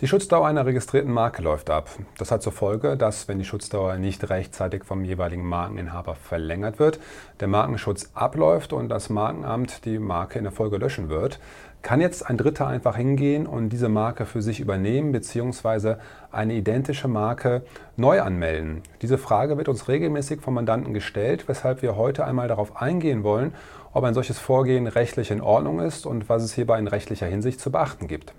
Die Schutzdauer einer registrierten Marke läuft ab. Das hat zur Folge, dass, wenn die Schutzdauer nicht rechtzeitig vom jeweiligen Markeninhaber verlängert wird, der Markenschutz abläuft und das Markenamt die Marke in der Folge löschen wird. Kann jetzt ein Dritter einfach hingehen und diese Marke für sich übernehmen bzw. eine identische Marke neu anmelden? Diese Frage wird uns regelmäßig vom Mandanten gestellt, weshalb wir heute einmal darauf eingehen wollen, ob ein solches Vorgehen rechtlich in Ordnung ist und was es hierbei in rechtlicher Hinsicht zu beachten gibt.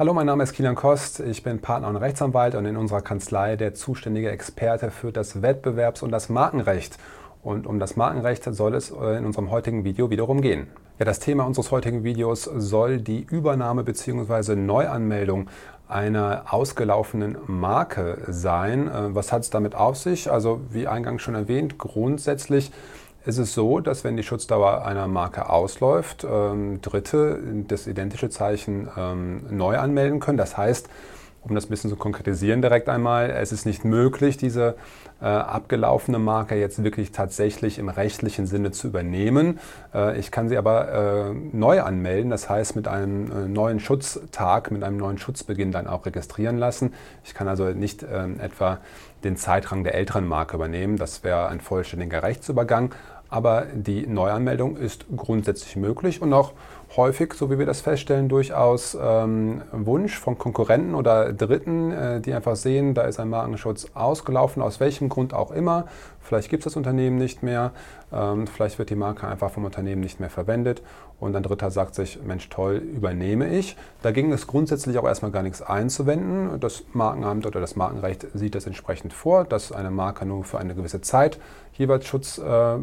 Hallo, mein Name ist Kilian Kost. Ich bin Partner und Rechtsanwalt und in unserer Kanzlei der zuständige Experte für das Wettbewerbs- und das Markenrecht. Und um das Markenrecht soll es äh, in unserem heutigen Video wiederum gehen. Ja, das Thema unseres heutigen Videos soll die Übernahme bzw. Neuanmeldung einer ausgelaufenen Marke sein. Äh, was hat es damit auf sich? Also wie eingangs schon erwähnt, grundsätzlich ist es so, dass wenn die Schutzdauer einer Marke ausläuft, ähm, Dritte das identische Zeichen ähm, neu anmelden können. Das heißt, um das ein bisschen zu konkretisieren direkt einmal, es ist nicht möglich, diese äh, abgelaufene Marke jetzt wirklich tatsächlich im rechtlichen Sinne zu übernehmen. Äh, ich kann sie aber äh, neu anmelden, das heißt mit einem äh, neuen Schutztag, mit einem neuen Schutzbeginn dann auch registrieren lassen. Ich kann also nicht ähm, etwa den Zeitrang der älteren Marke übernehmen, das wäre ein vollständiger Rechtsübergang, aber die Neuanmeldung ist grundsätzlich möglich und auch häufig, so wie wir das feststellen, durchaus ähm, Wunsch von Konkurrenten oder Dritten, äh, die einfach sehen, da ist ein Markenschutz ausgelaufen, aus welchem Grund auch immer. Vielleicht gibt es das Unternehmen nicht mehr, ähm, vielleicht wird die Marke einfach vom Unternehmen nicht mehr verwendet und ein Dritter sagt sich, Mensch toll, übernehme ich. Da ging es grundsätzlich auch erstmal gar nichts einzuwenden. Das Markenamt oder das Markenrecht sieht das entsprechend vor, dass eine Marke nur für eine gewisse Zeit jeweils Schutz äh,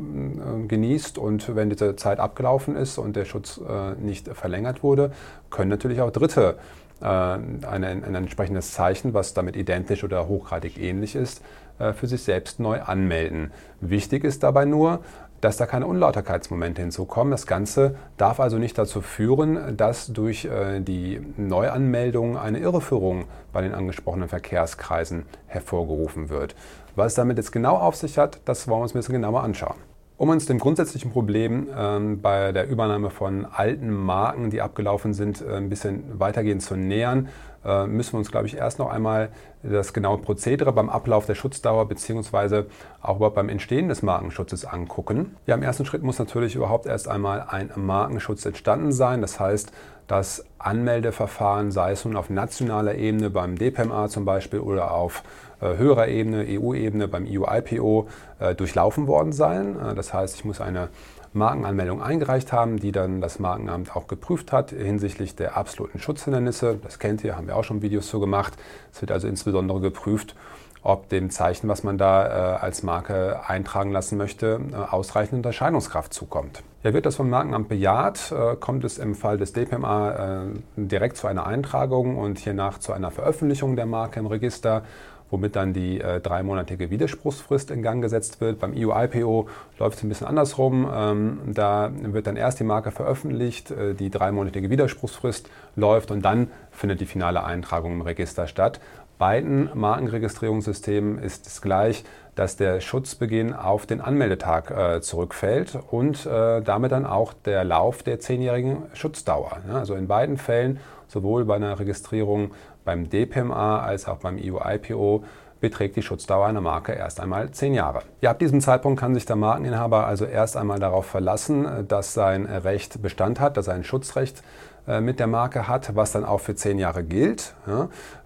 genießt und wenn diese Zeit abgelaufen ist und der Schutz äh, nicht verlängert wurde, können natürlich auch Dritte äh, ein, ein entsprechendes Zeichen, was damit identisch oder hochgradig ähnlich ist, äh, für sich selbst neu anmelden. Wichtig ist dabei nur, dass da keine Unlauterkeitsmomente hinzukommen. Das Ganze darf also nicht dazu führen, dass durch äh, die Neuanmeldung eine Irreführung bei den angesprochenen Verkehrskreisen hervorgerufen wird. Was damit jetzt genau auf sich hat, das wollen wir uns ein bisschen genauer anschauen. Um uns dem grundsätzlichen Problem ähm, bei der Übernahme von alten Marken, die abgelaufen sind, äh, ein bisschen weitergehend zu nähern, äh, müssen wir uns, glaube ich, erst noch einmal das genaue Prozedere beim Ablauf der Schutzdauer bzw. auch überhaupt beim Entstehen des Markenschutzes angucken. Ja, im ersten Schritt muss natürlich überhaupt erst einmal ein Markenschutz entstanden sein. Das heißt, das Anmeldeverfahren, sei es nun auf nationaler Ebene beim DPMA zum Beispiel oder auf äh, höherer Ebene, EU-Ebene beim EU-IPO äh, durchlaufen worden sein. Äh, das heißt, ich muss eine Markenanmeldung eingereicht haben, die dann das Markenamt auch geprüft hat hinsichtlich der absoluten Schutzhindernisse. Das kennt ihr, haben wir auch schon Videos zu gemacht. Es wird also insbesondere geprüft, ob dem Zeichen, was man da äh, als Marke eintragen lassen möchte, äh, ausreichend Unterscheidungskraft zukommt. Ja, wird das vom Markenamt bejaht, äh, kommt es im Fall des DPMA direkt zu einer Eintragung und hiernach zu einer Veröffentlichung der Marke im Register womit dann die äh, dreimonatige Widerspruchsfrist in Gang gesetzt wird. Beim EU-IPO läuft es ein bisschen andersrum. Ähm, da wird dann erst die Marke veröffentlicht, äh, die dreimonatige Widerspruchsfrist läuft und dann findet die finale Eintragung im Register statt. Beiden Markenregistrierungssystemen ist es gleich, dass der Schutzbeginn auf den Anmeldetag äh, zurückfällt und äh, damit dann auch der Lauf der zehnjährigen Schutzdauer. Ja, also in beiden Fällen, sowohl bei einer Registrierung beim DPMA als auch beim EU-IPO beträgt die Schutzdauer einer Marke erst einmal zehn Jahre. Ja, ab diesem Zeitpunkt kann sich der Markeninhaber also erst einmal darauf verlassen, dass sein Recht Bestand hat, dass er ein Schutzrecht äh, mit der Marke hat, was dann auch für zehn Jahre gilt.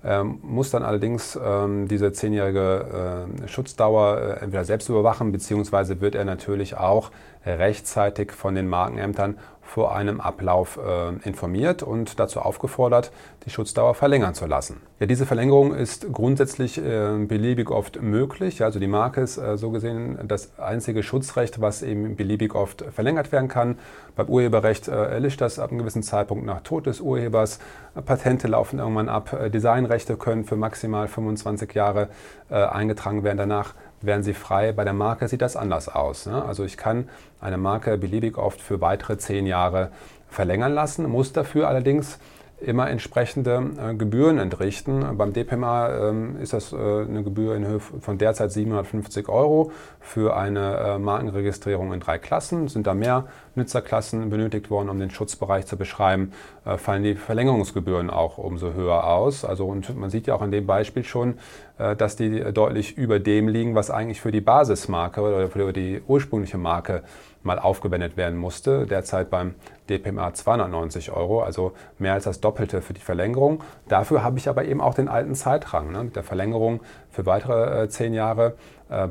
Ähm, muss dann allerdings ähm, diese zehnjährige äh, Schutzdauer äh, entweder selbst überwachen, beziehungsweise wird er natürlich auch rechtzeitig von den Markenämtern vor einem Ablauf äh, informiert und dazu aufgefordert, die Schutzdauer verlängern zu lassen. Ja, diese Verlängerung ist grundsätzlich äh, beliebig oft möglich. Also die Marke ist äh, so gesehen das einzige Schutzrecht, was eben beliebig oft verlängert werden kann. Beim Urheberrecht äh, erlischt das ab einem gewissen Zeitpunkt nach Tod des Urhebers. Patente laufen irgendwann ab. Äh, Designrechte können für maximal 25 Jahre äh, eingetragen werden. Danach werden sie frei. Bei der Marke sieht das anders aus. Ne? Also ich kann eine Marke beliebig oft für weitere zehn Jahre verlängern lassen, muss dafür allerdings immer entsprechende äh, Gebühren entrichten. Beim DPMA ähm, ist das äh, eine Gebühr in Höhe von derzeit 750 Euro für eine äh, Markenregistrierung in drei Klassen. Sind da mehr Nutzerklassen benötigt worden, um den Schutzbereich zu beschreiben, äh, fallen die Verlängerungsgebühren auch umso höher aus. Also und man sieht ja auch an dem Beispiel schon, äh, dass die deutlich über dem liegen, was eigentlich für die Basismarke oder für die ursprüngliche Marke mal aufgewendet werden musste. Derzeit beim DPMA 290 Euro, also mehr als das Doppelte für die Verlängerung. Dafür habe ich aber eben auch den alten Zeitrang. Ne? Mit der Verlängerung für weitere äh, zehn Jahre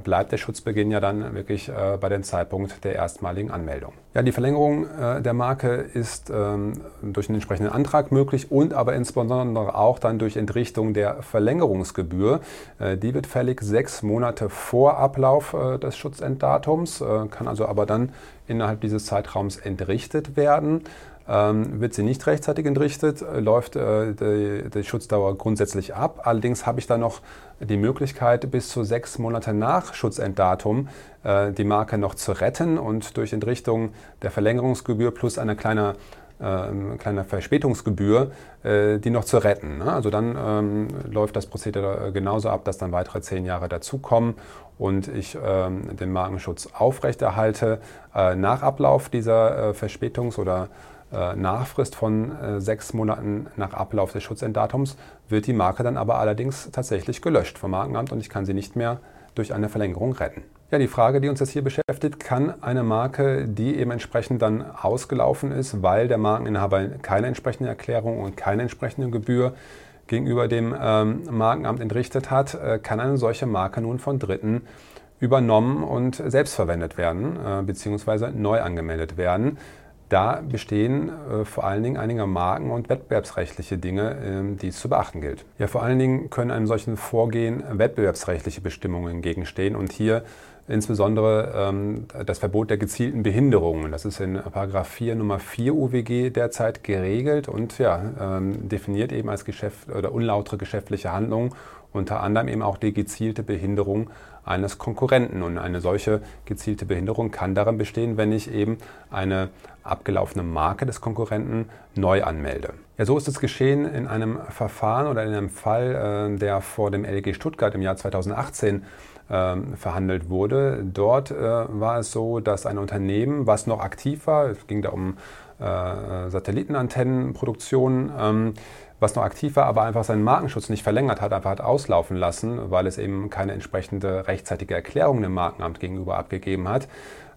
bleibt der Schutzbeginn ja dann wirklich äh, bei dem Zeitpunkt der erstmaligen Anmeldung. Ja, die Verlängerung äh, der Marke ist ähm, durch einen entsprechenden Antrag möglich und aber insbesondere auch dann durch Entrichtung der Verlängerungsgebühr. Äh, die wird fällig sechs Monate vor Ablauf äh, des Schutzenddatums, kann also aber dann innerhalb dieses Zeitraums entrichtet werden. Ähm, wird sie nicht rechtzeitig entrichtet, äh, läuft äh, die, die, Schutzdauer grundsätzlich ab. Allerdings habe ich da noch die Möglichkeit, bis zu sechs Monate nach Schutzenddatum äh, die Marke noch zu retten und durch Entrichtung der Verlängerungsgebühr plus eine kleine äh, kleine Verspätungsgebühr, äh, die noch zu retten. Ne? Also dann ähm, läuft das Prozedere genauso ab, dass dann weitere zehn Jahre dazukommen und ich ähm, den Markenschutz aufrechterhalte äh, nach Ablauf dieser Verspätungs- oder Nachfrist von äh, sechs Monaten nach Ablauf des Schutzenddatums wird die Marke dann aber allerdings tatsächlich gelöscht vom Markenamt und ich kann sie nicht mehr durch eine Verlängerung retten. Ja, die Frage, die uns jetzt hier beschäftigt, kann eine Marke, die eben entsprechend dann ausgelaufen ist, weil der Markeninhaber keine entsprechende Erklärung und keine entsprechende Gebühr gegenüber dem ähm, Markenamt entrichtet hat, äh, kann eine solche Marke nun von Dritten übernommen und selbst verwendet werden, äh, beziehungsweise neu angemeldet werden. Da bestehen äh, vor allen Dingen einige Marken- und wettbewerbsrechtliche Dinge, äh, die es zu beachten gilt. Ja, vor allen Dingen können einem solchen Vorgehen wettbewerbsrechtliche Bestimmungen entgegenstehen und hier insbesondere ähm, das Verbot der gezielten Behinderungen. Das ist in Paragraph 4 Nummer 4 UWG derzeit geregelt und ja, ähm, definiert eben als Geschäft oder unlautere geschäftliche Handlungen unter anderem eben auch die gezielte Behinderung eines Konkurrenten. Und eine solche gezielte Behinderung kann darin bestehen, wenn ich eben eine abgelaufene Marke des Konkurrenten neu anmelde. Ja, so ist es geschehen in einem Verfahren oder in einem Fall, äh, der vor dem LG Stuttgart im Jahr 2018 äh, verhandelt wurde. Dort äh, war es so, dass ein Unternehmen, was noch aktiv war, es ging da um äh, Satellitenantennenproduktion, ähm, was noch aktiv war, aber einfach seinen Markenschutz nicht verlängert hat, einfach hat auslaufen lassen, weil es eben keine entsprechende rechtzeitige Erklärung dem Markenamt gegenüber abgegeben hat,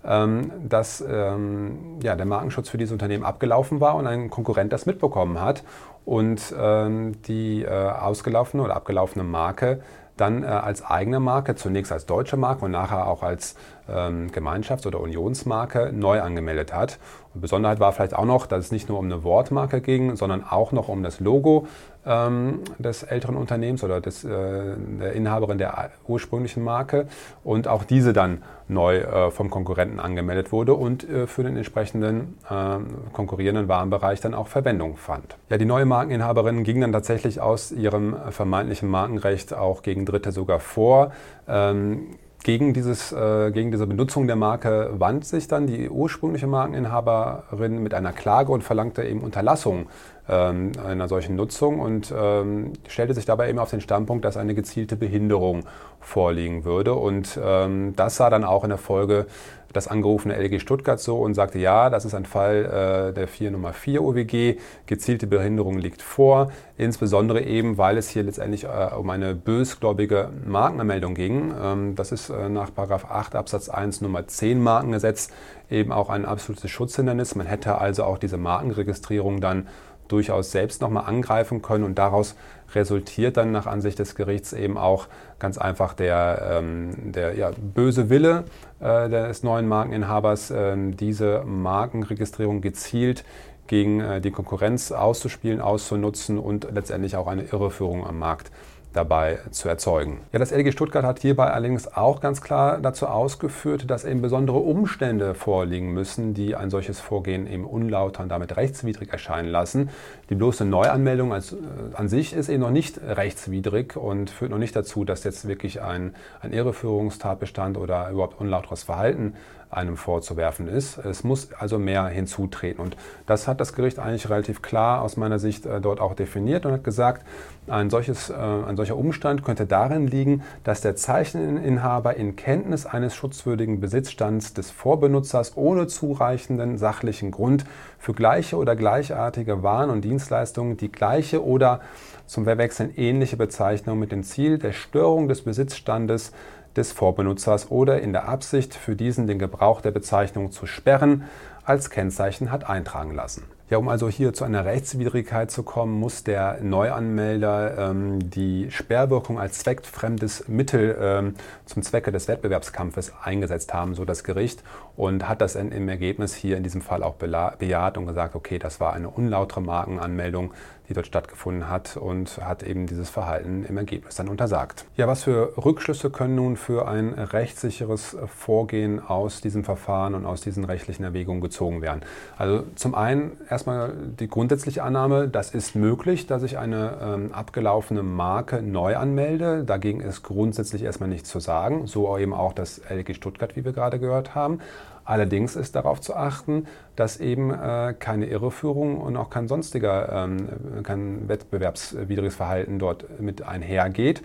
ähm, dass ähm, ja, der Markenschutz für dieses Unternehmen abgelaufen war und ein Konkurrent das mitbekommen hat und ähm, die äh, ausgelaufene oder abgelaufene Marke dann äh, als eigene Marke, zunächst als deutsche Marke und nachher auch als Gemeinschafts- oder Unionsmarke neu angemeldet hat. Und Besonderheit war vielleicht auch noch, dass es nicht nur um eine Wortmarke ging, sondern auch noch um das Logo ähm, des älteren Unternehmens oder des, äh, der Inhaberin der ursprünglichen Marke und auch diese dann neu äh, vom Konkurrenten angemeldet wurde und äh, für den entsprechenden ähm, konkurrierenden Warenbereich dann auch Verwendung fand. Ja, die neue Markeninhaberin ging dann tatsächlich aus ihrem vermeintlichen Markenrecht auch gegen Dritte sogar vor. Ähm, gegen, dieses, äh, gegen diese Benutzung der Marke wandte sich dann die ursprüngliche Markeninhaberin mit einer Klage und verlangte eben Unterlassung ähm, einer solchen Nutzung und ähm, stellte sich dabei eben auf den Standpunkt, dass eine gezielte Behinderung vorliegen würde. Und ähm, das sah dann auch in der Folge das angerufene LG Stuttgart so und sagte, ja, das ist ein Fall äh, der 4 Nummer 4 OWG, gezielte Behinderung liegt vor, insbesondere eben, weil es hier letztendlich äh, um eine bösgläubige Markenanmeldung ging. Ähm, das ist äh, nach 8 Absatz 1 Nummer 10 Markengesetz eben auch ein absolutes Schutzhindernis. Man hätte also auch diese Markenregistrierung dann durchaus selbst nochmal angreifen können. Und daraus resultiert dann nach Ansicht des Gerichts eben auch ganz einfach der, ähm, der ja, böse Wille äh, des neuen Markeninhabers, äh, diese Markenregistrierung gezielt gegen äh, die Konkurrenz auszuspielen, auszunutzen und letztendlich auch eine Irreführung am Markt dabei zu erzeugen. Ja, das LG Stuttgart hat hierbei allerdings auch ganz klar dazu ausgeführt, dass eben besondere Umstände vorliegen müssen, die ein solches Vorgehen eben unlauter und damit rechtswidrig erscheinen lassen. Die bloße Neuanmeldung als, äh, an sich ist eben noch nicht rechtswidrig und führt noch nicht dazu, dass jetzt wirklich ein, ein Irreführungstatbestand oder überhaupt unlauteres Verhalten einem vorzuwerfen ist. Es muss also mehr hinzutreten. Und das hat das Gericht eigentlich relativ klar aus meiner Sicht äh, dort auch definiert und hat gesagt, ein, solches, äh, ein solcher Umstand könnte darin liegen, dass der Zeicheninhaber in Kenntnis eines schutzwürdigen Besitzstands des Vorbenutzers ohne zureichenden sachlichen Grund für gleiche oder gleichartige Waren und Dienstleistungen die gleiche oder zum Verwechseln ähnliche Bezeichnung mit dem Ziel der Störung des Besitzstandes des Vorbenutzers oder in der Absicht, für diesen den Gebrauch der Bezeichnung zu sperren, als Kennzeichen hat eintragen lassen. Ja, um also hier zu einer Rechtswidrigkeit zu kommen, muss der Neuanmelder ähm, die Sperrwirkung als zweckfremdes Mittel ähm, zum Zwecke des Wettbewerbskampfes eingesetzt haben, so das Gericht, und hat das im Ergebnis hier in diesem Fall auch bejaht und gesagt, okay, das war eine unlautere Markenanmeldung, die dort stattgefunden hat und hat eben dieses Verhalten im Ergebnis dann untersagt. Ja, was für Rückschlüsse können nun für ein rechtssicheres Vorgehen aus diesem Verfahren und aus diesen rechtlichen Erwägungen gezogen werden? Also zum einen erstmal die grundsätzliche Annahme, das ist möglich, dass ich eine ähm, abgelaufene Marke neu anmelde. Dagegen ist grundsätzlich erstmal nichts zu sagen. So eben auch das LG Stuttgart, wie wir gerade gehört haben. Allerdings ist darauf zu achten, dass eben äh, keine Irreführung und auch kein sonstiger, ähm, kein wettbewerbswidriges Verhalten dort mit einhergeht.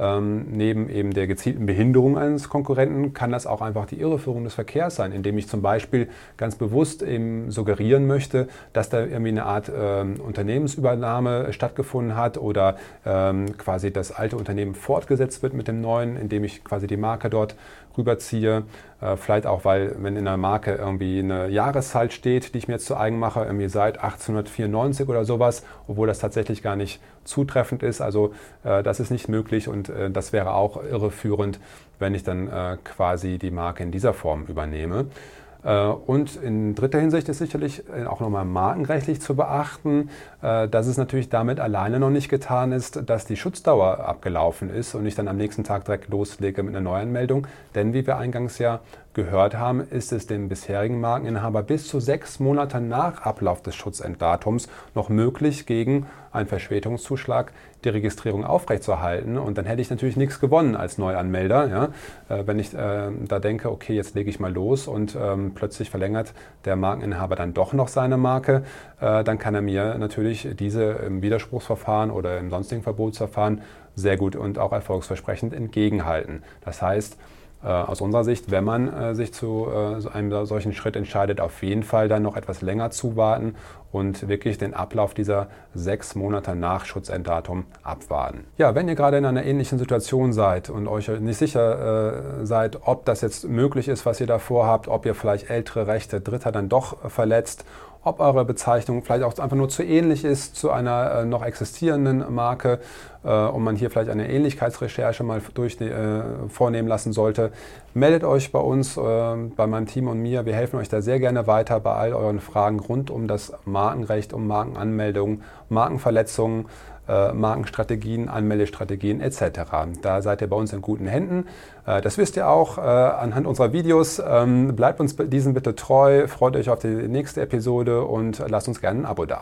Ähm, neben eben der gezielten Behinderung eines Konkurrenten kann das auch einfach die Irreführung des Verkehrs sein, indem ich zum Beispiel ganz bewusst eben suggerieren möchte, dass da irgendwie eine Art ähm, Unternehmensübernahme stattgefunden hat oder ähm, quasi das alte Unternehmen fortgesetzt wird mit dem neuen, indem ich quasi die Marke dort rüberziehe. Äh, vielleicht auch, weil wenn in der Marke irgendwie eine Jahreszahl steht, die ich mir jetzt zu eigen mache, irgendwie seit 1894 oder sowas, obwohl das tatsächlich gar nicht zutreffend ist. Also äh, das ist nicht möglich und äh, das wäre auch irreführend, wenn ich dann äh, quasi die Marke in dieser Form übernehme. Äh, und in dritter Hinsicht ist sicherlich äh, auch nochmal markenrechtlich zu beachten, dass es natürlich damit alleine noch nicht getan ist, dass die Schutzdauer abgelaufen ist und ich dann am nächsten Tag direkt loslege mit einer Neuanmeldung. Denn wie wir eingangs ja gehört haben, ist es dem bisherigen Markeninhaber bis zu sechs Monate nach Ablauf des Schutzenddatums noch möglich, gegen einen Verspätungszuschlag die Registrierung aufrechtzuerhalten. Und dann hätte ich natürlich nichts gewonnen als Neuanmelder. Ja? Äh, wenn ich äh, da denke, okay, jetzt lege ich mal los und ähm, plötzlich verlängert der Markeninhaber dann doch noch seine Marke, äh, dann kann er mir natürlich diese im Widerspruchsverfahren oder im sonstigen Verbotsverfahren sehr gut und auch erfolgsversprechend entgegenhalten. Das heißt, aus unserer Sicht, wenn man äh, sich zu äh, einem solchen Schritt entscheidet, auf jeden Fall dann noch etwas länger zuwarten und wirklich den Ablauf dieser sechs Monate nach Schutzenddatum abwarten. Ja, wenn ihr gerade in einer ähnlichen Situation seid und euch nicht sicher äh, seid, ob das jetzt möglich ist, was ihr da vorhabt, ob ihr vielleicht ältere Rechte Dritter dann doch verletzt ob eure Bezeichnung vielleicht auch einfach nur zu ähnlich ist zu einer äh, noch existierenden Marke äh, und man hier vielleicht eine Ähnlichkeitsrecherche mal durch, äh, vornehmen lassen sollte. Meldet euch bei uns, äh, bei meinem Team und mir. Wir helfen euch da sehr gerne weiter bei all euren Fragen rund um das Markenrecht, um Markenanmeldungen, Markenverletzungen. Äh, Markenstrategien, Anmeldestrategien etc. Da seid ihr bei uns in guten Händen. Äh, das wisst ihr auch äh, anhand unserer Videos. Ähm, bleibt uns diesen bitte treu, freut euch auf die nächste Episode und lasst uns gerne ein Abo da.